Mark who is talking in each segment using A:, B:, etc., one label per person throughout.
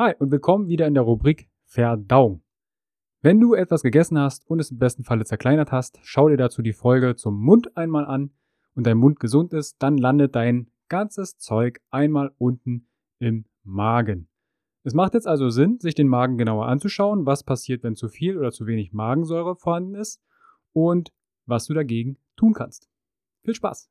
A: Hi und willkommen wieder in der Rubrik Verdauung. Wenn du etwas gegessen hast und es im besten Falle zerkleinert hast, schau dir dazu die Folge zum Mund einmal an und dein Mund gesund ist, dann landet dein ganzes Zeug einmal unten im Magen. Es macht jetzt also Sinn, sich den Magen genauer anzuschauen, was passiert, wenn zu viel oder zu wenig Magensäure vorhanden ist und was du dagegen tun kannst. Viel Spaß!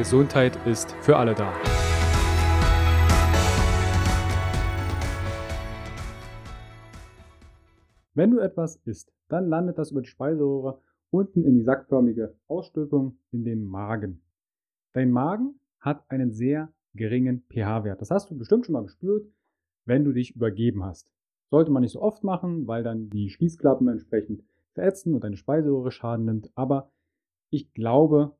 A: Gesundheit ist für alle da. Wenn du etwas isst, dann landet das über die Speiseröhre unten in die sackförmige Ausstülpung in den Magen. Dein Magen hat einen sehr geringen pH-Wert. Das hast du bestimmt schon mal gespürt, wenn du dich übergeben hast. Sollte man nicht so oft machen, weil dann die Schließklappen entsprechend verätzen und deine Speiseröhre Schaden nimmt. Aber ich glaube,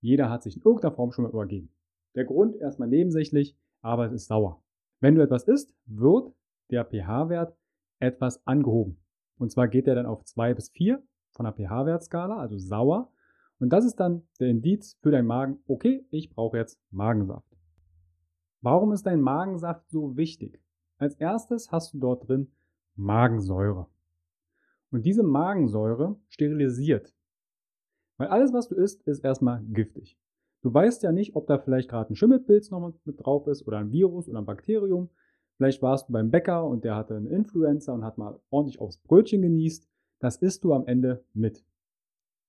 A: jeder hat sich in irgendeiner Form schon mal übergeben. Der Grund erstmal nebensächlich, aber es ist sauer. Wenn du etwas isst, wird der pH-Wert etwas angehoben. Und zwar geht er dann auf 2 bis 4 von der pH-Wertskala, also sauer. Und das ist dann der Indiz für deinen Magen, okay, ich brauche jetzt Magensaft. Warum ist dein Magensaft so wichtig? Als erstes hast du dort drin Magensäure. Und diese Magensäure sterilisiert. Weil alles, was du isst, ist erstmal giftig. Du weißt ja nicht, ob da vielleicht gerade ein Schimmelpilz noch mit drauf ist oder ein Virus oder ein Bakterium. Vielleicht warst du beim Bäcker und der hatte eine Influenza und hat mal ordentlich aufs Brötchen genießt. Das isst du am Ende mit.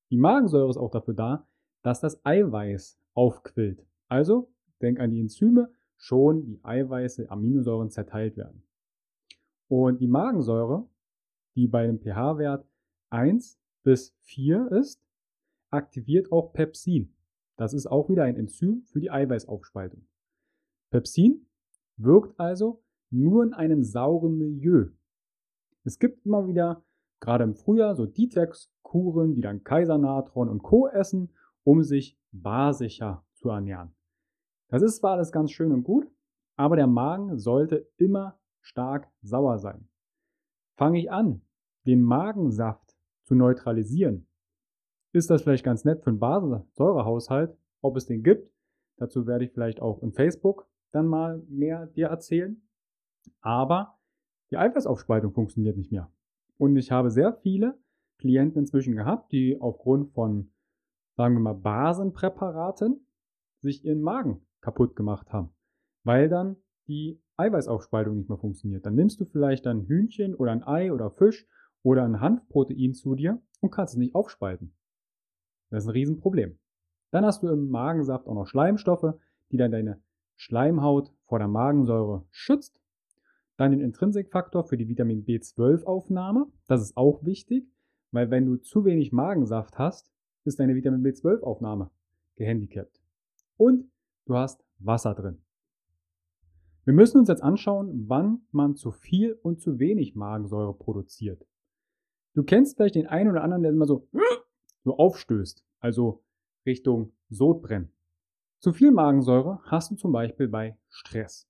A: Die Magensäure ist auch dafür da, dass das Eiweiß aufquillt. Also denk an die Enzyme, schon die Eiweiße, Aminosäuren zerteilt werden. Und die Magensäure, die bei einem pH-Wert 1 bis 4 ist, aktiviert auch Pepsin. Das ist auch wieder ein Enzym für die Eiweißaufspaltung. Pepsin wirkt also nur in einem sauren Milieu. Es gibt immer wieder, gerade im Frühjahr, so Detox-Kuren, die dann Kaisernatron und Co. essen, um sich basischer zu ernähren. Das ist zwar alles ganz schön und gut, aber der Magen sollte immer stark sauer sein. Fange ich an, den Magensaft zu neutralisieren, ist das vielleicht ganz nett für einen Basensäurehaushalt, ob es den gibt. Dazu werde ich vielleicht auch in Facebook dann mal mehr dir erzählen. Aber die Eiweißaufspaltung funktioniert nicht mehr. Und ich habe sehr viele Klienten inzwischen gehabt, die aufgrund von, sagen wir mal, Basenpräparaten sich ihren Magen kaputt gemacht haben, weil dann die Eiweißaufspaltung nicht mehr funktioniert. Dann nimmst du vielleicht ein Hühnchen oder ein Ei oder Fisch oder ein Hanfprotein zu dir und kannst es nicht aufspalten. Das ist ein Riesenproblem. Dann hast du im Magensaft auch noch Schleimstoffe, die dann deine Schleimhaut vor der Magensäure schützt. Dann den Intrinsikfaktor für die Vitamin B12-Aufnahme. Das ist auch wichtig, weil wenn du zu wenig Magensaft hast, ist deine Vitamin B12-Aufnahme gehandicapt. Und du hast Wasser drin. Wir müssen uns jetzt anschauen, wann man zu viel und zu wenig Magensäure produziert. Du kennst vielleicht den einen oder anderen, der immer so so aufstößt, also Richtung Sodbrennen. Zu viel Magensäure hast du zum Beispiel bei Stress.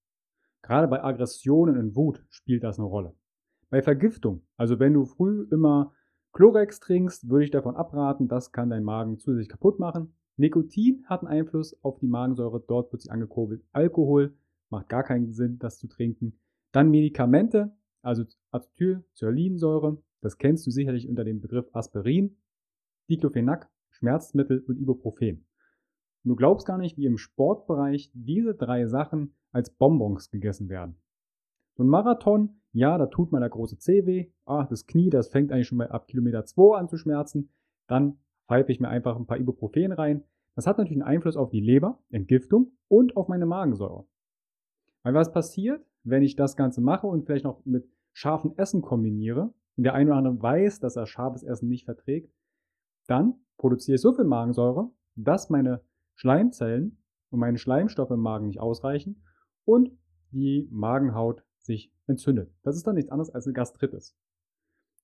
A: Gerade bei Aggressionen und Wut spielt das eine Rolle. Bei Vergiftung, also wenn du früh immer Chlorex trinkst, würde ich davon abraten, das kann dein Magen zusätzlich kaputt machen. Nikotin hat einen Einfluss auf die Magensäure, dort wird sie angekurbelt. Alkohol macht gar keinen Sinn, das zu trinken. Dann Medikamente, also Acetylcyalinsäure, das kennst du sicherlich unter dem Begriff Aspirin. Diclofenac, Schmerzmittel und Ibuprofen. Und du glaubst gar nicht, wie im Sportbereich diese drei Sachen als Bonbons gegessen werden. So ein Marathon, ja, da tut mal der große Zeh weh. Ah, das Knie, das fängt eigentlich schon mal ab Kilometer 2 an zu schmerzen. Dann pfeife ich mir einfach ein paar Ibuprofen rein. Das hat natürlich einen Einfluss auf die Leber, Entgiftung und auf meine Magensäure. Weil was passiert, wenn ich das Ganze mache und vielleicht noch mit scharfem Essen kombiniere, und der eine oder andere weiß, dass er scharfes Essen nicht verträgt, dann produziere ich so viel Magensäure, dass meine Schleimzellen und meine Schleimstoffe im Magen nicht ausreichen und die Magenhaut sich entzündet. Das ist dann nichts anderes als eine Gastritis.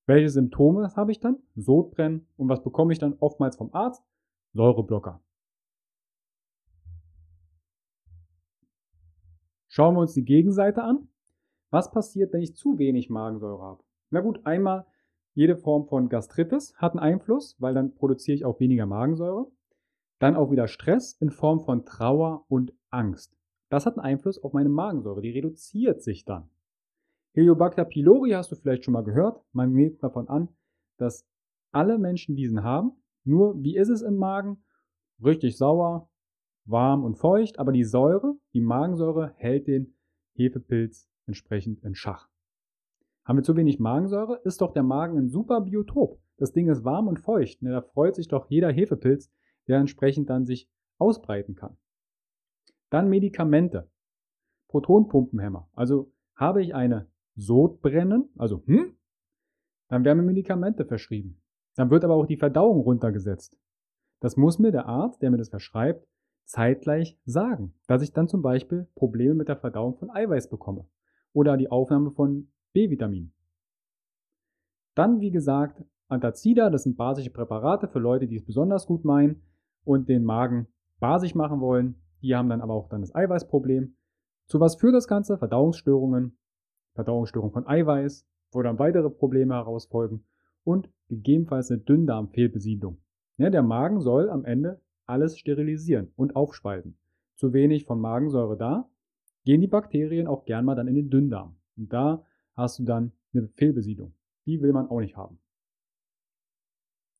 A: Welche Symptome habe ich dann? Sodbrennen. Und was bekomme ich dann oftmals vom Arzt? Säureblocker. Schauen wir uns die Gegenseite an. Was passiert, wenn ich zu wenig Magensäure habe? Na gut, einmal jede Form von Gastritis hat einen Einfluss, weil dann produziere ich auch weniger Magensäure. Dann auch wieder Stress in Form von Trauer und Angst. Das hat einen Einfluss auf meine Magensäure, die reduziert sich dann. Heliobacter pylori hast du vielleicht schon mal gehört. Man nimmt davon an, dass alle Menschen diesen haben. Nur, wie ist es im Magen? Richtig sauer, warm und feucht, aber die Säure, die Magensäure, hält den Hefepilz entsprechend in Schach. Haben wir zu wenig Magensäure, ist doch der Magen ein super Biotop. Das Ding ist warm und feucht. Ne? Da freut sich doch jeder Hefepilz, der entsprechend dann sich ausbreiten kann. Dann Medikamente. Protonpumpenhämmer. Also habe ich eine Sodbrennen, also hm, dann werden mir Medikamente verschrieben. Dann wird aber auch die Verdauung runtergesetzt. Das muss mir der Arzt, der mir das verschreibt, zeitgleich sagen, dass ich dann zum Beispiel Probleme mit der Verdauung von Eiweiß bekomme oder die Aufnahme von B-Vitamin. Dann, wie gesagt, Antazida, das sind basische Präparate für Leute, die es besonders gut meinen und den Magen basisch machen wollen. Die haben dann aber auch dann das Eiweißproblem. Zu was führt das Ganze? Verdauungsstörungen, Verdauungsstörung von Eiweiß, wo dann weitere Probleme herausfolgen und gegebenenfalls eine Dünndarmfehlbesiedlung. Ja, der Magen soll am Ende alles sterilisieren und aufspalten. Zu wenig von Magensäure da, gehen die Bakterien auch gern mal dann in den Dünndarm. Und da hast du dann eine Fehlbesiedlung. Die will man auch nicht haben.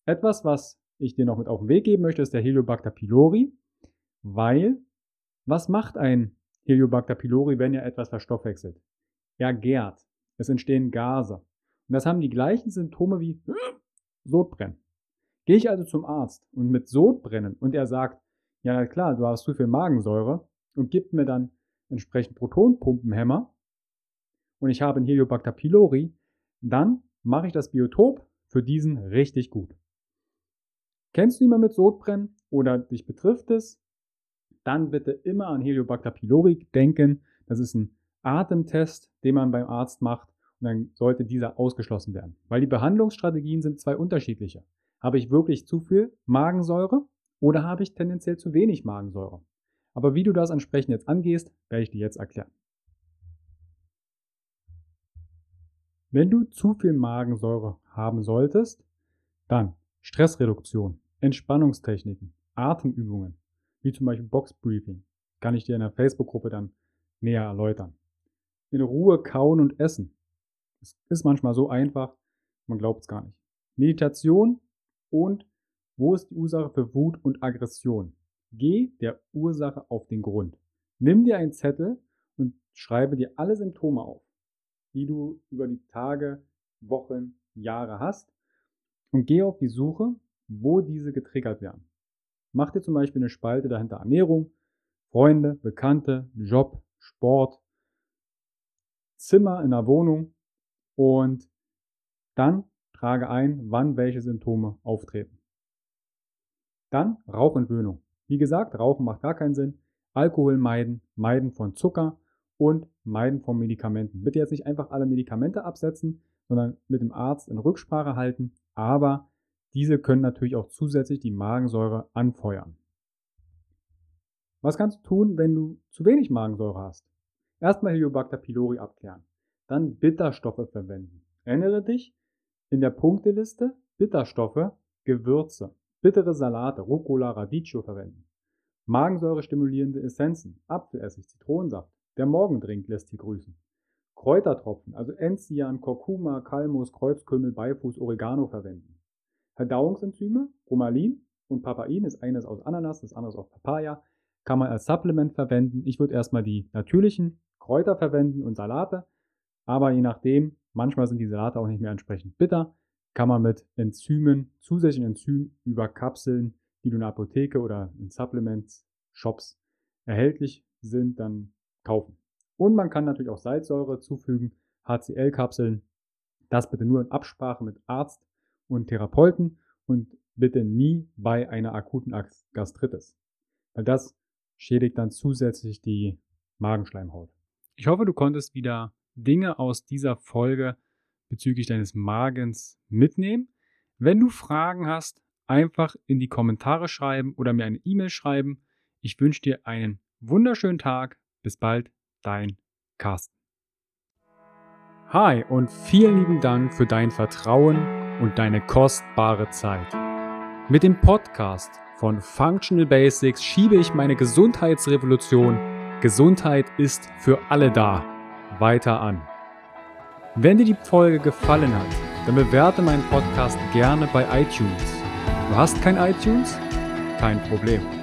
A: Etwas, was ich dir noch mit auf den Weg geben möchte, ist der Heliobacter pylori, weil was macht ein Heliobacter pylori, wenn er etwas verstoffwechselt? Er gärt. Es entstehen Gase. Und das haben die gleichen Symptome wie Sodbrennen. Gehe ich also zum Arzt und mit Sodbrennen und er sagt, ja klar, du hast zu viel Magensäure und gibt mir dann entsprechend Protonpumpenhämmer, und ich habe einen Heliobacter pylori, dann mache ich das Biotop für diesen richtig gut. Kennst du jemanden mit Sodbrennen oder dich betrifft es? Dann bitte immer an Heliobacter pylori denken. Das ist ein Atemtest, den man beim Arzt macht und dann sollte dieser ausgeschlossen werden. Weil die Behandlungsstrategien sind zwei unterschiedliche. Habe ich wirklich zu viel Magensäure oder habe ich tendenziell zu wenig Magensäure? Aber wie du das entsprechend jetzt angehst, werde ich dir jetzt erklären. Wenn du zu viel Magensäure haben solltest, dann Stressreduktion, Entspannungstechniken, Atemübungen, wie zum Beispiel Boxbriefing, kann ich dir in der Facebook-Gruppe dann näher erläutern. In Ruhe kauen und essen. Es ist manchmal so einfach, man glaubt es gar nicht. Meditation und wo ist die Ursache für Wut und Aggression? Geh der Ursache auf den Grund. Nimm dir einen Zettel und schreibe dir alle Symptome auf die du über die Tage, Wochen, Jahre hast und geh auf die Suche, wo diese getriggert werden. Mach dir zum Beispiel eine Spalte dahinter Ernährung, Freunde, Bekannte, Job, Sport, Zimmer in der Wohnung und dann trage ein, wann welche Symptome auftreten. Dann Rauchentwöhnung. Wie gesagt, Rauchen macht gar keinen Sinn. Alkohol meiden, meiden von Zucker, und Meiden von Medikamenten. Bitte jetzt nicht einfach alle Medikamente absetzen, sondern mit dem Arzt in Rücksprache halten, aber diese können natürlich auch zusätzlich die Magensäure anfeuern. Was kannst du tun, wenn du zu wenig Magensäure hast? Erstmal Heliobacter pylori abklären, dann Bitterstoffe verwenden. Erinnere dich, in der Punkteliste Bitterstoffe, Gewürze, bittere Salate, Rucola, Radicchio verwenden. Magensäure stimulierende Essenzen, Apfelessig, Zitronensaft, der Morgendrink lässt hier grüßen. Kräutertropfen, also Enzian, Kurkuma, Kalmus, Kreuzkümmel, Beifuß, Oregano verwenden. Verdauungsenzyme, Bromalin und Papain ist eines aus Ananas, das andere aus Papaya, kann man als Supplement verwenden. Ich würde erstmal die natürlichen Kräuter verwenden und Salate, aber je nachdem, manchmal sind die Salate auch nicht mehr entsprechend bitter, kann man mit Enzymen, zusätzlichen Enzymen über Kapseln, die du in der Apotheke oder in Supplements, Shops erhältlich sind, dann kaufen. Und man kann natürlich auch Salzsäure zufügen, HCl-Kapseln. Das bitte nur in Absprache mit Arzt und Therapeuten und bitte nie bei einer akuten Gastritis. Weil das schädigt dann zusätzlich die Magenschleimhaut. Ich hoffe, du konntest wieder Dinge aus dieser Folge bezüglich deines Magens mitnehmen. Wenn du Fragen hast, einfach in die Kommentare schreiben oder mir eine E-Mail schreiben. Ich wünsche dir einen wunderschönen Tag. Bis bald, dein Carsten. Hi und vielen lieben Dank für dein Vertrauen und deine kostbare Zeit. Mit dem Podcast von Functional Basics schiebe ich meine Gesundheitsrevolution Gesundheit ist für alle da weiter an. Wenn dir die Folge gefallen hat, dann bewerte meinen Podcast gerne bei iTunes. Du hast kein iTunes? Kein Problem.